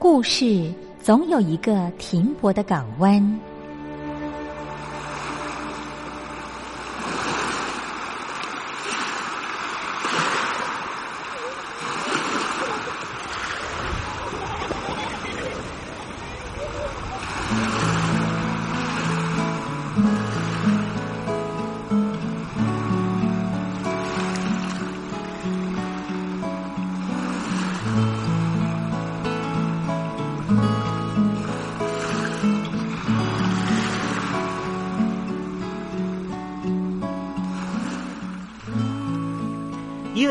故事总有一个停泊的港湾。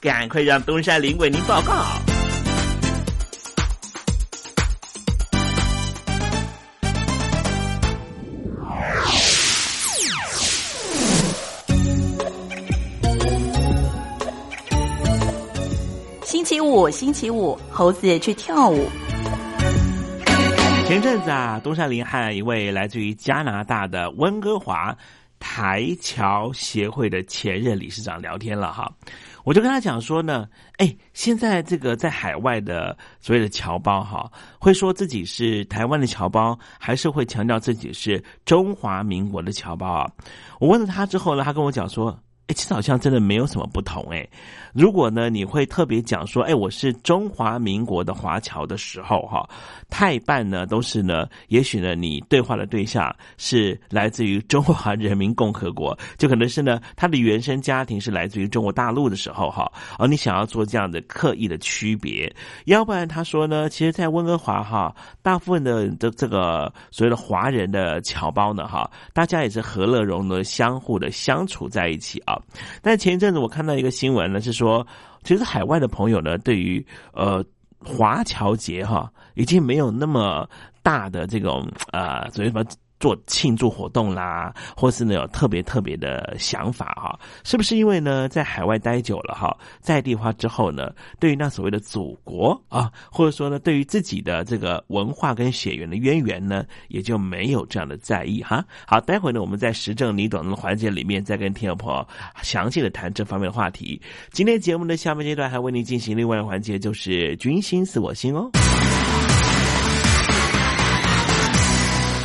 赶快让东山林为您报告。星期五，星期五，猴子去跳舞。前阵子啊，东山林和一位来自于加拿大的温哥华台侨协会的前任理事长聊天了哈。我就跟他讲说呢，哎，现在这个在海外的所谓的侨胞哈，会说自己是台湾的侨胞，还是会强调自己是中华民国的侨胞啊？我问了他之后呢，他跟我讲说。其实好像真的没有什么不同哎。如果呢，你会特别讲说，哎，我是中华民国的华侨的时候，哈，太半呢都是呢，也许呢，你对话的对象是来自于中华人民共和国，就可能是呢，他的原生家庭是来自于中国大陆的时候，哈，而你想要做这样的刻意的区别，要不然他说呢，其实，在温哥华哈，大部分的这这个所谓的华人的侨胞呢，哈，大家也是和乐融融、相互的相处在一起啊。但前一阵子我看到一个新闻呢，是说，其实海外的朋友呢，对于呃华侨节哈，已经没有那么大的这种呃所谓什么。做庆祝活动啦，或是呢有特别特别的想法哈，是不是因为呢在海外待久了哈，在地化之后呢，对于那所谓的祖国啊，或者说呢对于自己的这个文化跟血缘的渊源呢，也就没有这样的在意哈。好，待会呢我们在时政你懂的环节里面再跟听众朋友详细的谈这方面的话题。今天节目的下半阶段还为您进行另外一个环节，就是君心似我心哦。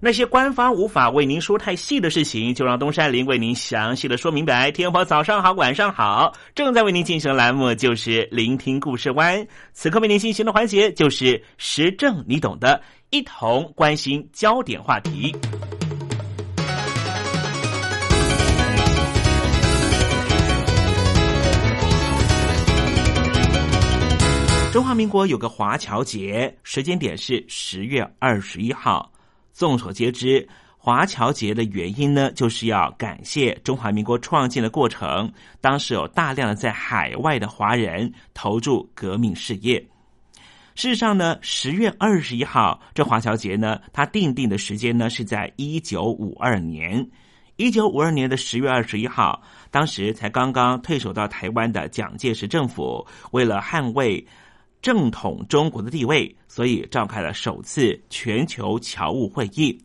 那些官方无法为您说太细的事情，就让东山林为您详细的说明白。天婆早上好，晚上好，正在为您进行的栏目就是聆听故事湾。此刻为您进行的环节就是时政，你懂的，一同关心焦点话题。中华民国有个华侨节，时间点是十月二十一号。众所皆知，华侨节的原因呢，就是要感谢中华民国创建的过程。当时有大量的在海外的华人投入革命事业。事实上呢，十月二十一号这华侨节呢，它定定的时间呢是在一九五二年。一九五二年的十月二十一号，当时才刚刚退守到台湾的蒋介石政府，为了捍卫。正统中国的地位，所以召开了首次全球侨务会议。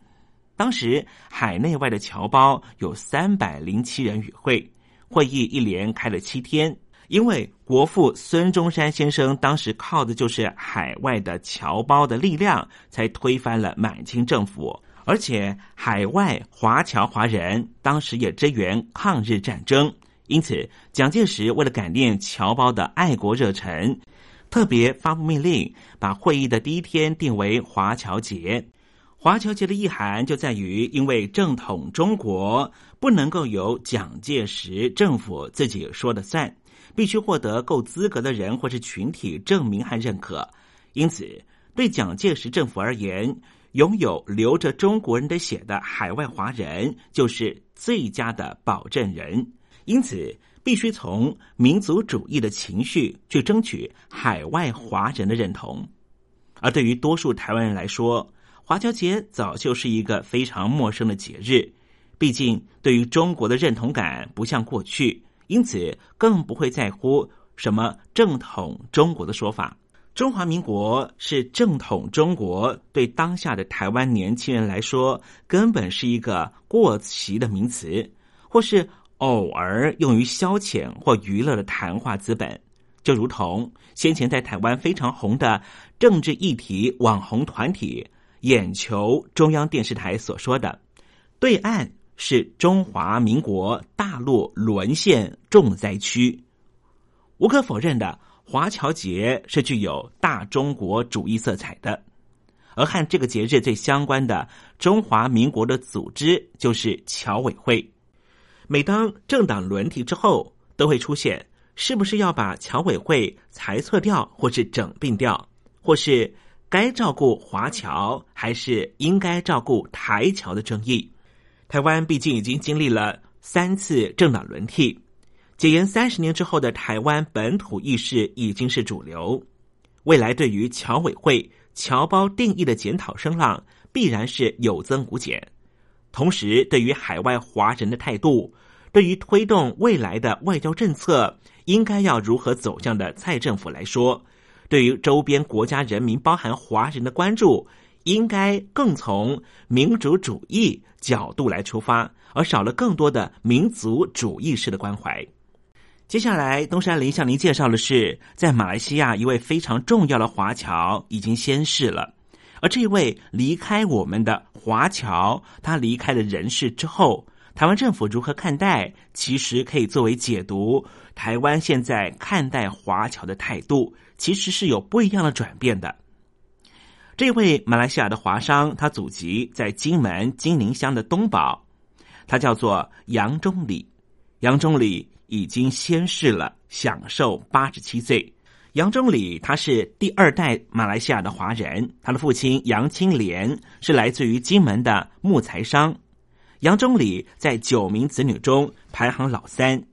当时海内外的侨胞有三百零七人与会。会议一连开了七天，因为国父孙中山先生当时靠的就是海外的侨胞的力量，才推翻了满清政府。而且海外华侨华人当时也支援抗日战争，因此蒋介石为了感念侨胞的爱国热忱。特别发布命令，把会议的第一天定为华侨节。华侨节的意涵就在于，因为正统中国不能够由蒋介石政府自己说了算，必须获得够资格的人或是群体证明和认可。因此，对蒋介石政府而言，拥有流着中国人的血的海外华人就是最佳的保证人。因此。必须从民族主义的情绪去争取海外华人的认同，而对于多数台湾人来说，华侨节早就是一个非常陌生的节日。毕竟，对于中国的认同感不像过去，因此更不会在乎什么正统中国的说法。中华民国是正统中国，对当下的台湾年轻人来说，根本是一个过期的名词，或是。偶尔用于消遣或娱乐的谈话资本，就如同先前在台湾非常红的政治议题网红团体眼球中央电视台所说的：“对岸是中华民国大陆沦陷重灾区。”无可否认的，华侨节是具有大中国主义色彩的，而和这个节日最相关的中华民国的组织就是侨委会。每当政党轮替之后，都会出现是不是要把侨委会裁撤掉，或是整并掉，或是该照顾华侨，还是应该照顾台侨的争议。台湾毕竟已经经历了三次政党轮替，解严三十年之后的台湾本土意识已经是主流。未来对于侨委会侨胞定义的检讨声浪，必然是有增无减。同时，对于海外华人的态度，对于推动未来的外交政策应该要如何走向的蔡政府来说，对于周边国家人民，包含华人的关注，应该更从民主主义角度来出发，而少了更多的民族主义式的关怀。接下来，东山林向您介绍的是，在马来西亚一位非常重要的华侨已经仙逝了。而这位离开我们的华侨，他离开了人世之后，台湾政府如何看待？其实可以作为解读台湾现在看待华侨的态度，其实是有不一样的转变的。这位马来西亚的华商，他祖籍在金门金陵乡的东宝，他叫做杨忠礼。杨忠礼已经仙逝了，享寿八十七岁。杨忠礼他是第二代马来西亚的华人，他的父亲杨清莲是来自于金门的木材商。杨忠礼在九名子女中排行老三。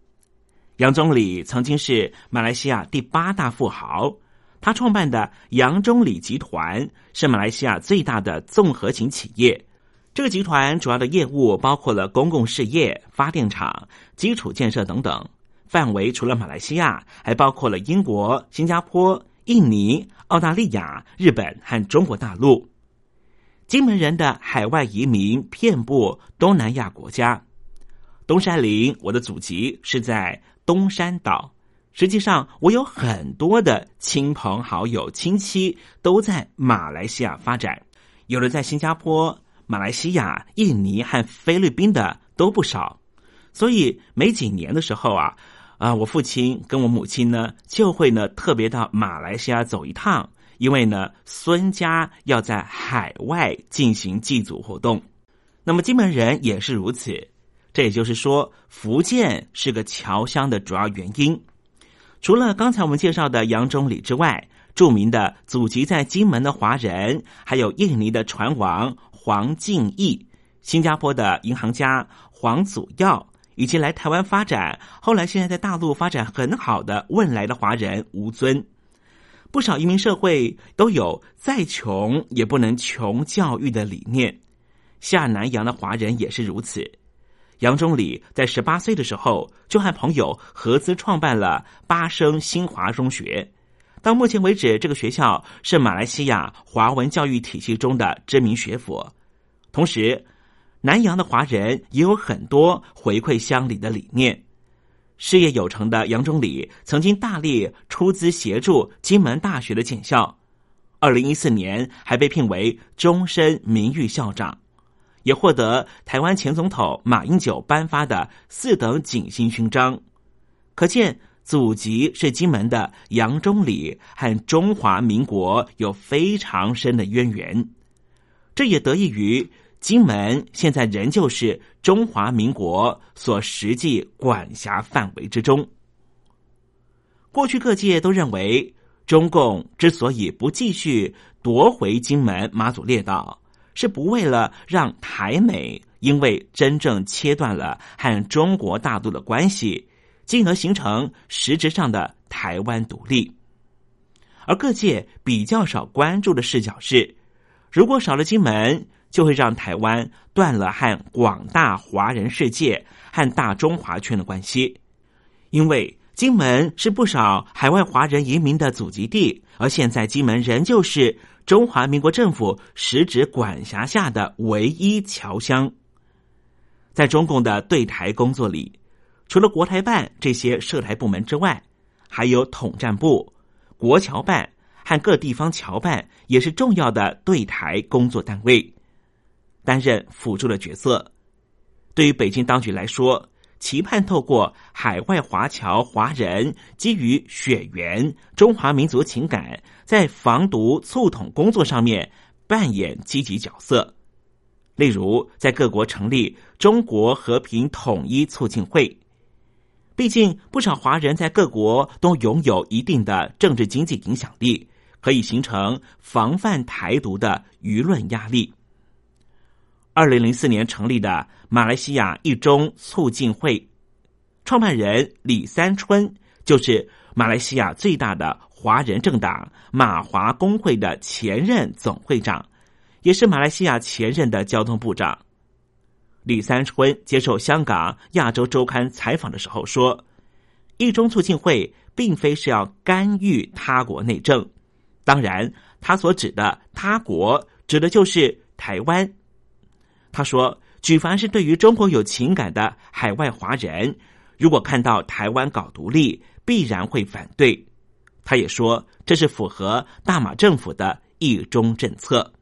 杨忠礼曾经是马来西亚第八大富豪，他创办的杨忠礼集团是马来西亚最大的综合型企业。这个集团主要的业务包括了公共事业、发电厂、基础建设等等。范围除了马来西亚，还包括了英国、新加坡、印尼、澳大利亚、日本和中国大陆。金门人的海外移民遍布东南亚国家。东山林，我的祖籍是在东山岛，实际上，我有很多的亲朋好友、亲戚都在马来西亚发展，有的在新加坡、马来西亚、印尼和菲律宾的都不少。所以每几年的时候啊，啊，我父亲跟我母亲呢就会呢特别到马来西亚走一趟，因为呢孙家要在海外进行祭祖活动。那么金门人也是如此，这也就是说，福建是个侨乡的主要原因。除了刚才我们介绍的杨忠礼之外，著名的祖籍在金门的华人，还有印尼的船王黄敬义，新加坡的银行家黄祖耀，以及来台湾发展，后来现在在大陆发展很好的汶来的华人吴尊，不少移民社会都有再穷也不能穷教育的理念。下南洋的华人也是如此。杨忠礼在十八岁的时候，就和朋友合资创办了八生新华中学。到目前为止，这个学校是马来西亚华文教育体系中的知名学府。同时，南洋的华人也有很多回馈乡里的理念。事业有成的杨忠礼曾经大力出资协助金门大学的建校。二零一四年，还被聘为终身名誉校长。也获得台湾前总统马英九颁发的四等景星勋章，可见祖籍是金门的杨忠礼和中华民国有非常深的渊源。这也得益于金门现在仍旧是中华民国所实际管辖范围之中。过去各界都认为，中共之所以不继续夺回金门、马祖列岛。是不为了让台美因为真正切断了和中国大陆的关系，进而形成实质上的台湾独立。而各界比较少关注的视角是，如果少了金门，就会让台湾断了和广大华人世界和大中华圈的关系，因为金门是不少海外华人移民的祖籍地，而现在金门仍旧是。中华民国政府实质管辖下的唯一侨乡，在中共的对台工作里，除了国台办这些涉台部门之外，还有统战部、国侨办和各地方侨办，也是重要的对台工作单位，担任辅助的角色。对于北京当局来说，期盼透过海外华侨华人基于血缘中华民族情感，在防毒促统工作上面扮演积极角色。例如，在各国成立中国和平统一促进会。毕竟，不少华人在各国都拥有一定的政治经济影响力，可以形成防范台独的舆论压力。二零零四年成立的马来西亚一中促进会创办人李三春，就是马来西亚最大的华人政党马华工会的前任总会长，也是马来西亚前任的交通部长。李三春接受香港《亚洲周刊》采访的时候说：“一中促进会并非是要干预他国内政，当然，他所指的他国指的就是台湾。”他说：“举凡是对于中国有情感的海外华人，如果看到台湾搞独立，必然会反对。”他也说：“这是符合大马政府的一中政策。”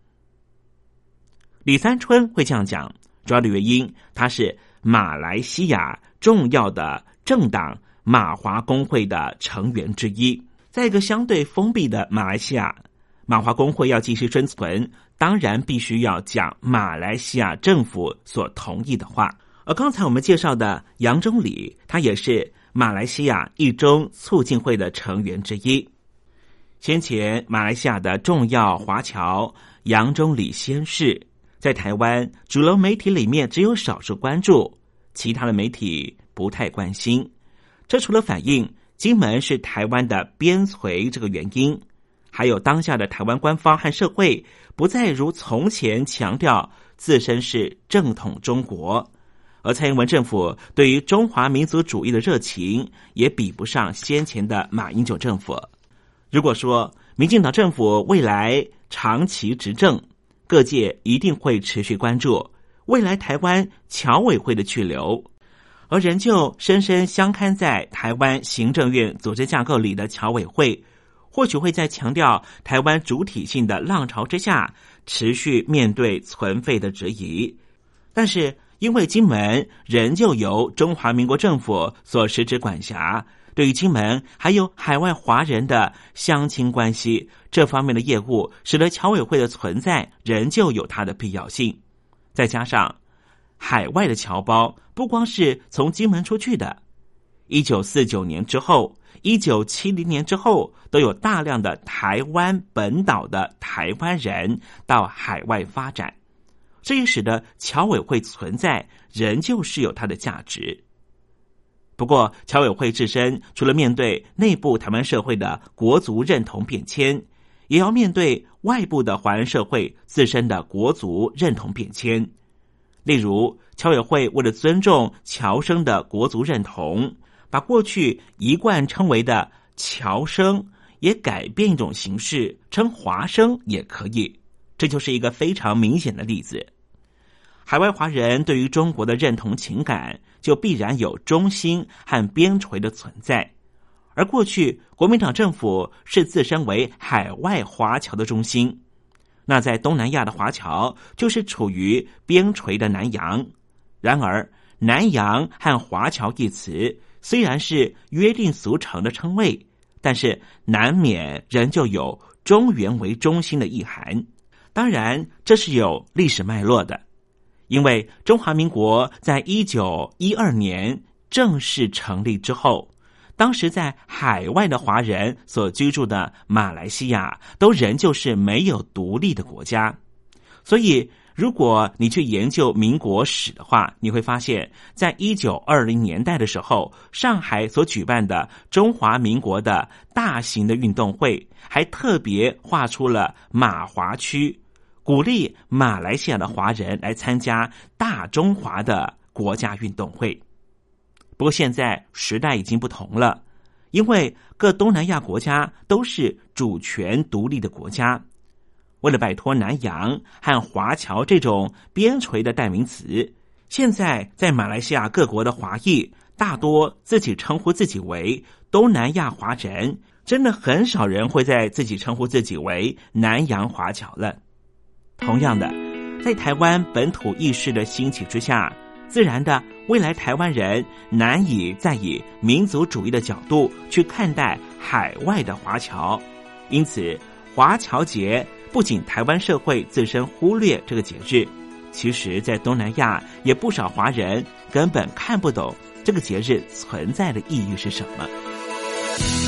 李三春会这样讲，主要的原因他是马来西亚重要的政党马华工会的成员之一，在一个相对封闭的马来西亚，马华工会要继续生存。当然，必须要讲马来西亚政府所同意的话。而刚才我们介绍的杨忠礼，他也是马来西亚一中促进会的成员之一。先前，马来西亚的重要华侨杨忠礼先逝，在台湾主流媒体里面只有少数关注，其他的媒体不太关心。这除了反映金门是台湾的边陲这个原因。还有当下的台湾官方和社会不再如从前强调自身是正统中国，而蔡英文政府对于中华民族主义的热情也比不上先前的马英九政府。如果说民进党政府未来长期执政，各界一定会持续关注未来台湾侨委会的去留。而仍旧深深相看在台湾行政院组织架构里的侨委会，或许会在强调台湾主体性的浪潮之下，持续面对存废的质疑。但是，因为金门仍旧由中华民国政府所实质管辖，对于金门还有海外华人的乡亲关系这方面的业务，使得侨委会的存在仍旧有它的必要性。再加上。海外的侨胞不光是从金门出去的，一九四九年之后，一九七零年之后，都有大量的台湾本岛的台湾人到海外发展，这也使得侨委会存在仍旧是有它的价值。不过，侨委会自身除了面对内部台湾社会的国族认同变迁，也要面对外部的华人社会自身的国族认同变迁。例如，侨委会为了尊重侨生的国族认同，把过去一贯称为的侨生也改变一种形式，称华生也可以。这就是一个非常明显的例子。海外华人对于中国的认同情感，就必然有中心和边陲的存在。而过去国民党政府是自身为海外华侨的中心。那在东南亚的华侨就是处于边陲的南洋，然而南洋和华侨一词虽然是约定俗成的称谓，但是难免仍旧有中原为中心的意涵。当然，这是有历史脉络的，因为中华民国在一九一二年正式成立之后。当时在海外的华人所居住的马来西亚，都仍旧是没有独立的国家。所以，如果你去研究民国史的话，你会发现，在一九二零年代的时候，上海所举办的中华民国的大型的运动会，还特别划出了马华区，鼓励马来西亚的华人来参加大中华的国家运动会。不过现在时代已经不同了，因为各东南亚国家都是主权独立的国家。为了摆脱南洋和华侨这种边陲的代名词，现在在马来西亚各国的华裔大多自己称呼自己为东南亚华人，真的很少人会在自己称呼自己为南洋华侨了。同样的，在台湾本土意识的兴起之下。自然的，未来台湾人难以再以民族主义的角度去看待海外的华侨，因此华侨节不仅台湾社会自身忽略这个节日，其实在东南亚也不少华人根本看不懂这个节日存在的意义是什么。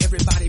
Everybody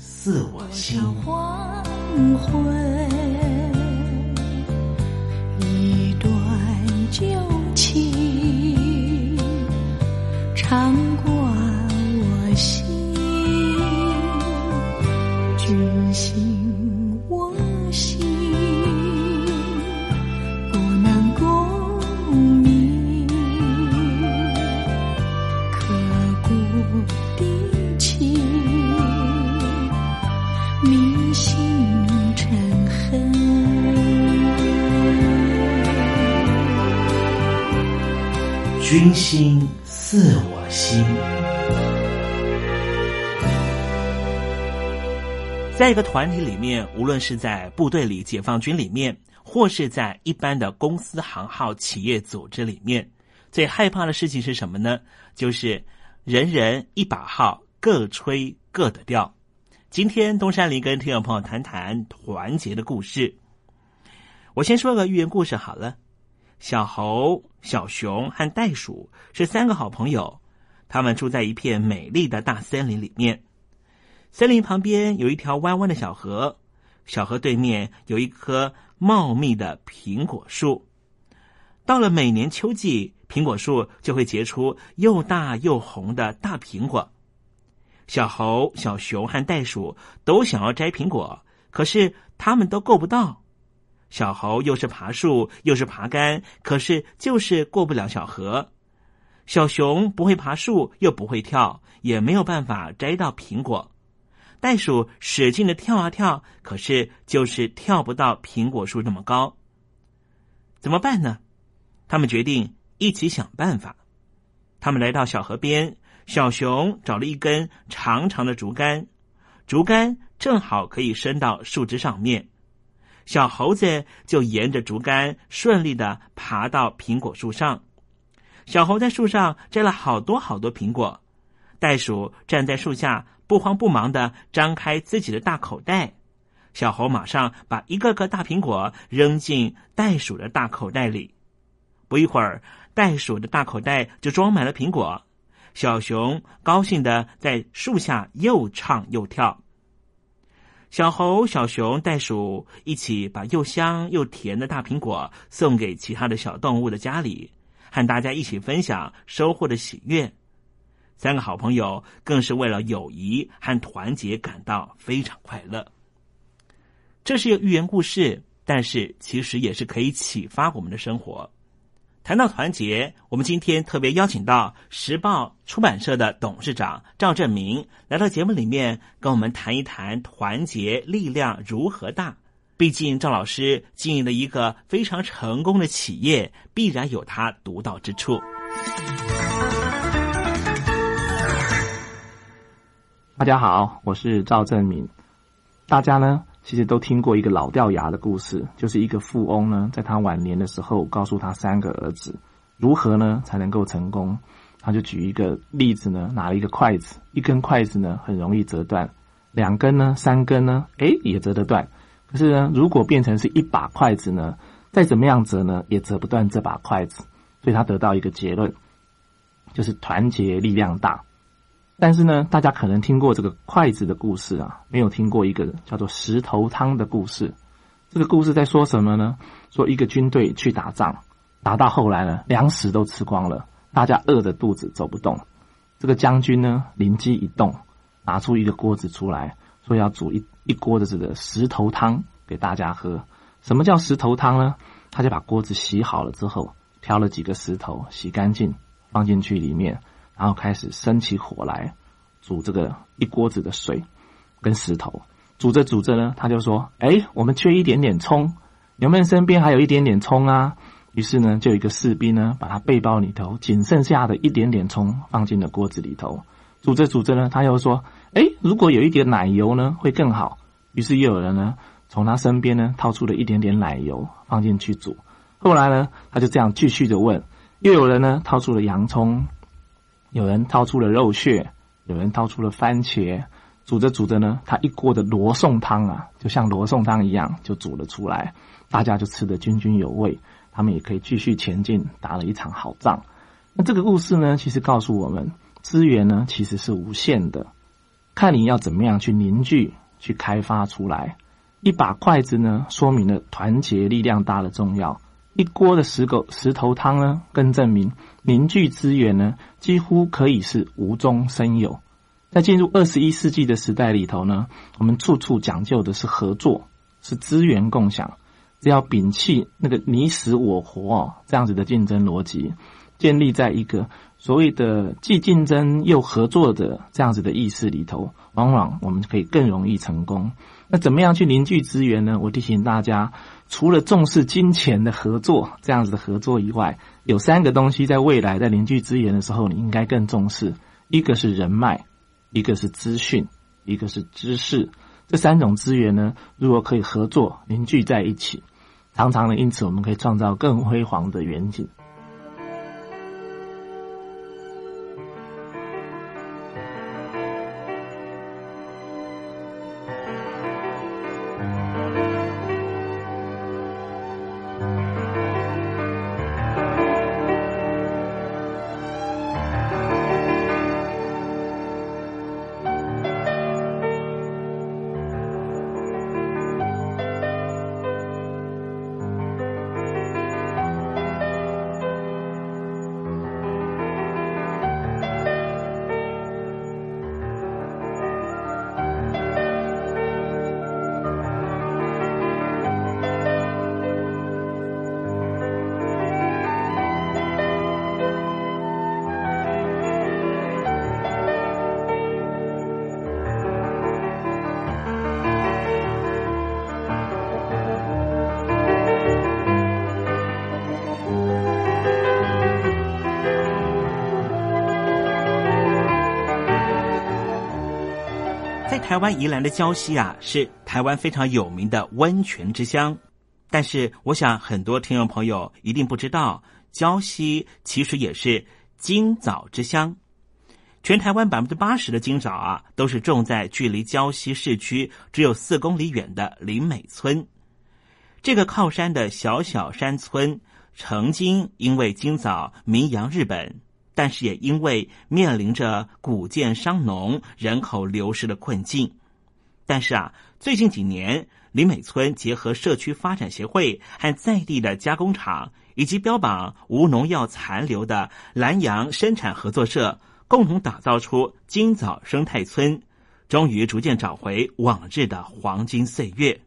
自我心。黄昏君心似我心。在一个团体里面，无论是在部队里、解放军里面，或是在一般的公司行号、企业组织里面，最害怕的事情是什么呢？就是人人一把号，各吹各的调。今天东山林跟听众朋友谈谈团结的故事。我先说个寓言故事好了。小猴、小熊和袋鼠是三个好朋友，他们住在一片美丽的大森林里面。森林旁边有一条弯弯的小河，小河对面有一棵茂密的苹果树。到了每年秋季，苹果树就会结出又大又红的大苹果。小猴、小熊和袋鼠都想要摘苹果，可是他们都够不到。小猴又是爬树又是爬杆，可是就是过不了小河。小熊不会爬树又不会跳，也没有办法摘到苹果。袋鼠使劲的跳啊跳，可是就是跳不到苹果树那么高。怎么办呢？他们决定一起想办法。他们来到小河边，小熊找了一根长长的竹竿，竹竿正好可以伸到树枝上面。小猴子就沿着竹竿顺利的爬到苹果树上。小猴在树上摘了好多好多苹果，袋鼠站在树下不慌不忙的张开自己的大口袋。小猴马上把一个个大苹果扔进袋鼠的大口袋里。不一会儿，袋鼠的大口袋就装满了苹果。小熊高兴的在树下又唱又跳。小猴、小熊、袋鼠一起把又香又甜的大苹果送给其他的小动物的家里，和大家一起分享收获的喜悦。三个好朋友更是为了友谊和团结感到非常快乐。这是一个寓言故事，但是其实也是可以启发我们的生活。谈到团结，我们今天特别邀请到时报出版社的董事长赵振明来到节目里面，跟我们谈一谈团结力量如何大。毕竟赵老师经营了一个非常成功的企业，必然有他独到之处。大家好，我是赵振明。大家呢？其实都听过一个老掉牙的故事，就是一个富翁呢，在他晚年的时候，告诉他三个儿子如何呢才能够成功。他就举一个例子呢，拿了一个筷子，一根筷子呢很容易折断，两根呢、三根呢，诶也折得断。可是呢，如果变成是一把筷子呢，再怎么样折呢，也折不断这把筷子。所以他得到一个结论，就是团结力量大。但是呢，大家可能听过这个筷子的故事啊，没有听过一个叫做石头汤的故事。这个故事在说什么呢？说一个军队去打仗，打到后来呢，粮食都吃光了，大家饿着肚子走不动。这个将军呢，灵机一动，拿出一个锅子出来，说要煮一一锅的这个石头汤给大家喝。什么叫石头汤呢？他就把锅子洗好了之后，挑了几个石头，洗干净，放进去里面。然后开始生起火来，煮这个一锅子的水跟石头，煮着煮着呢，他就说：“哎，我们缺一点点葱，有没有身边还有一点点葱啊？”于是呢，就有一个士兵呢，把他背包里头仅剩下的一点点葱放进了锅子里头，煮着煮着呢，他又说：“哎，如果有一点奶油呢，会更好。”于是又有人呢，从他身边呢掏出了一点点奶油放进去煮。后来呢，他就这样继续的问，又有人呢掏出了洋葱。有人掏出了肉屑，有人掏出了番茄，煮着煮着呢，他一锅的罗宋汤啊，就像罗宋汤一样就煮了出来，大家就吃得津津有味，他们也可以继续前进，打了一场好仗。那这个故事呢，其实告诉我们，资源呢其实是无限的，看你要怎么样去凝聚、去开发出来。一把筷子呢，说明了团结力量大的重要。一锅的石狗石头汤呢，更证明凝聚资源呢，几乎可以是无中生有。在进入二十一世纪的时代里头呢，我们处处讲究的是合作，是资源共享。只要摒弃那个你死我活这样子的竞争逻辑，建立在一个所谓的既竞争又合作的这样子的意识里头，往往我们可以更容易成功。那怎么样去凝聚资源呢？我提醒大家。除了重视金钱的合作这样子的合作以外，有三个东西在未来在凝聚资源的时候，你应该更重视。一个是人脉，一个是资讯，一个是知识。这三种资源呢，如果可以合作凝聚在一起，常常呢，因此我们可以创造更辉煌的远景。台湾宜兰的礁溪啊，是台湾非常有名的温泉之乡。但是，我想很多听众朋友一定不知道，礁溪其实也是金枣之乡。全台湾百分之八十的金枣啊，都是种在距离礁溪市区只有四公里远的林美村。这个靠山的小小山村，曾经因为金枣名扬日本。但是也因为面临着古建商农人口流失的困境，但是啊，最近几年林美村结合社区发展协会和在地的加工厂，以及标榜无农药残留的南洋生产合作社，共同打造出金枣生态村，终于逐渐找回往日的黄金岁月。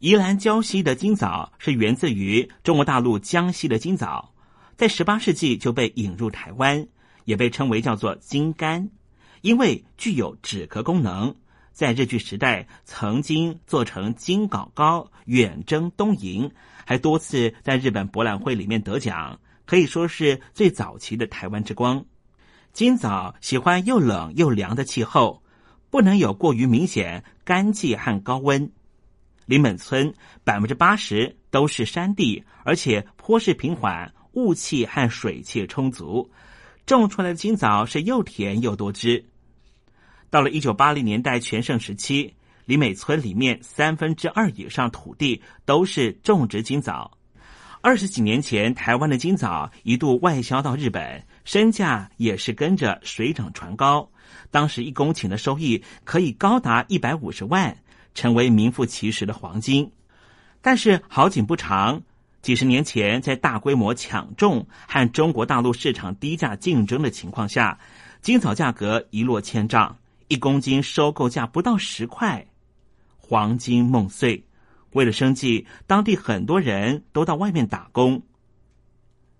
宜兰礁溪的金枣是源自于中国大陆江西的金枣。在十八世纪就被引入台湾，也被称为叫做金柑，因为具有止咳功能。在日据时代，曾经做成金枣糕远征东瀛，还多次在日本博览会里面得奖，可以说是最早期的台湾之光。金枣喜欢又冷又凉的气候，不能有过于明显干季和高温。林本村百分之八十都是山地，而且坡势平缓。雾气和水气充足，种出来的金枣是又甜又多汁。到了一九八零年代全盛时期，李美村里面三分之二以上土地都是种植金枣。二十几年前，台湾的金枣一度外销到日本，身价也是跟着水涨船高。当时一公顷的收益可以高达一百五十万，成为名副其实的黄金。但是好景不长。几十年前，在大规模抢种和中国大陆市场低价竞争的情况下，金枣价格一落千丈，一公斤收购价不到十块，黄金梦碎。为了生计，当地很多人都到外面打工。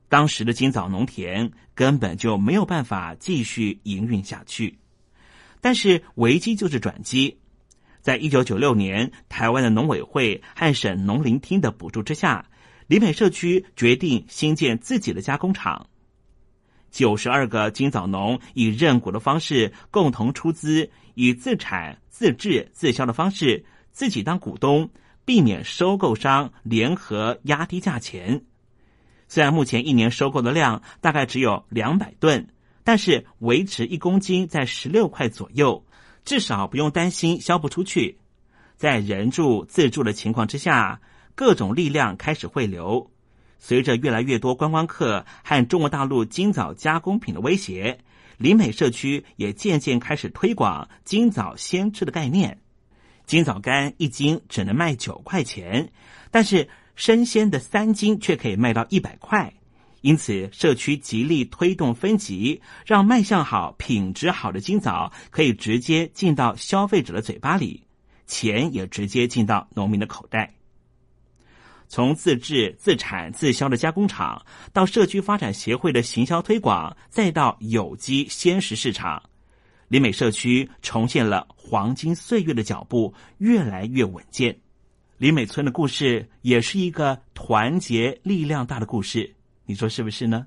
当时的金枣农田根本就没有办法继续营运下去。但是危机就是转机，在一九九六年，台湾的农委会和省农林厅的补助之下。林美社区决定新建自己的加工厂，九十二个金枣农以认股的方式共同出资，以自产自制自销的方式自己当股东，避免收购商联合压低价钱。虽然目前一年收购的量大概只有两百吨，但是维持一公斤在十六块左右，至少不用担心销不出去。在人助自助的情况之下。各种力量开始汇流，随着越来越多观光客和中国大陆金枣加工品的威胁，林美社区也渐渐开始推广金枣鲜吃的概念。金枣干一斤只能卖九块钱，但是生鲜的三斤却可以卖到一百块。因此，社区极力推动分级，让卖相好、品质好的金枣可以直接进到消费者的嘴巴里，钱也直接进到农民的口袋。从自制、自产、自销的加工厂，到社区发展协会的行销推广，再到有机鲜食市场，林美社区重现了黄金岁月的脚步，越来越稳健。林美村的故事也是一个团结力量大的故事，你说是不是呢？